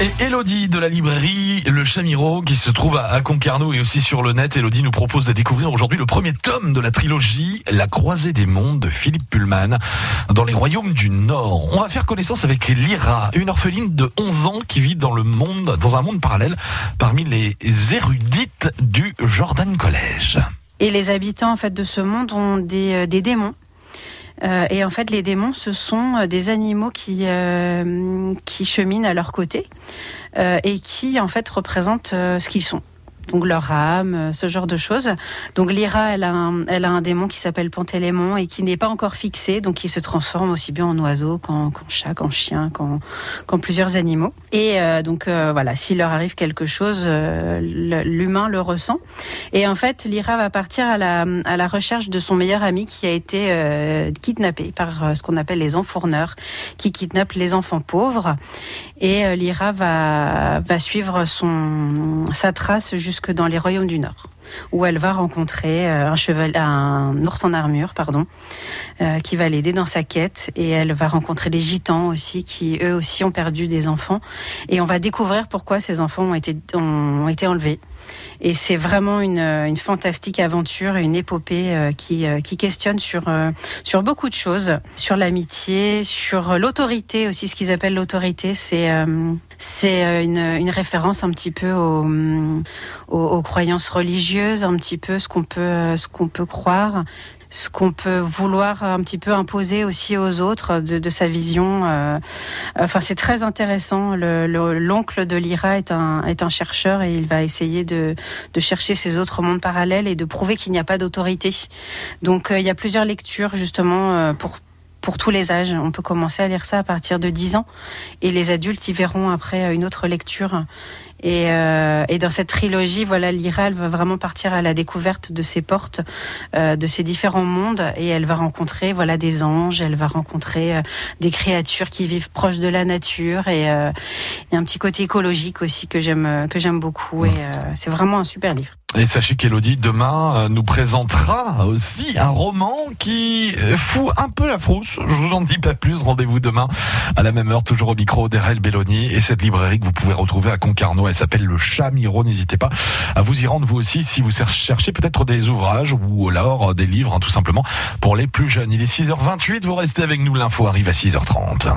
Et Elodie de la librairie Le Chamiro qui se trouve à Concarneau et aussi sur le net. Elodie nous propose de découvrir aujourd'hui le premier tome de la trilogie La Croisée des Mondes de Philippe Pullman dans les royaumes du Nord. On va faire connaissance avec Lyra, une orpheline de 11 ans qui vit dans le monde, dans un monde parallèle parmi les érudites du Jordan College. Et les habitants en fait de ce monde ont des, euh, des démons euh, et en fait, les démons, ce sont euh, des animaux qui, euh, qui cheminent à leur côté et qui, en fait, représentent ce qu'ils sont donc leur âme, euh, ce genre de choses. Donc Lyra, elle a un, elle a un démon qui s'appelle Pantélémon et qui n'est pas encore fixé, donc qui se transforme aussi bien en oiseau qu'en chat, qu'en chien, qu'en plusieurs animaux. Et euh, donc euh, voilà, s'il leur arrive quelque chose, l'humain le ressent. Et en fait, Lyra va partir à la, à la recherche de son meilleur ami qui a été kidnappé par ce qu'on appelle les enfourneurs, qui kidnappent les enfants pauvres. Et Lyra va, va suivre son, sa trace jusque dans les royaumes du Nord, où elle va rencontrer euh, un cheval, un ours en armure, pardon, euh, qui va l'aider dans sa quête, et elle va rencontrer les gitans aussi, qui eux aussi ont perdu des enfants, et on va découvrir pourquoi ces enfants ont été, ont été enlevés. Et c'est vraiment une, une, fantastique aventure, une épopée euh, qui, qui questionne sur, sur beaucoup de choses, sur l'amitié, sur l'autorité aussi, ce qu'ils appellent l'autorité, c'est c'est euh, une, référence un petit peu aux, croyances religieuses, un petit peu ce qu'on peut, ce peut croire, ce qu'on peut vouloir un petit peu imposer aussi aux autres de, sa vision. Euh, enfin, c'est très intéressant. L'oncle le, de Lyra est un, est un chercheur et il va essayer de, de chercher ces autres mondes parallèles et de prouver qu'il n'y a pas d'autorité. Donc, euh, il y a plusieurs lectures justement pour pour tous les âges. On peut commencer à lire ça à partir de 10 ans et les adultes y verront après une autre lecture. Et, euh, et dans cette trilogie, voilà, Lyra, elle va vraiment partir à la découverte de ces portes, euh, de ces différents mondes, et elle va rencontrer, voilà, des anges, elle va rencontrer euh, des créatures qui vivent proches de la nature, et, euh, et un petit côté écologique aussi que j'aime, que j'aime beaucoup. Et euh, c'est vraiment un super livre. Et sachez qu'Elodie demain euh, nous présentera aussi un roman qui fout un peu la frousse. Je vous en dis pas plus. Rendez-vous demain à la même heure, toujours au micro d'Erel Belloni et cette librairie que vous pouvez retrouver à Concarneau. Elle s'appelle Le Chat Miro. N'hésitez pas à vous y rendre vous aussi si vous cherchez peut-être des ouvrages ou alors des livres, hein, tout simplement pour les plus jeunes. Il est 6h28. Vous restez avec nous. L'info arrive à 6h30.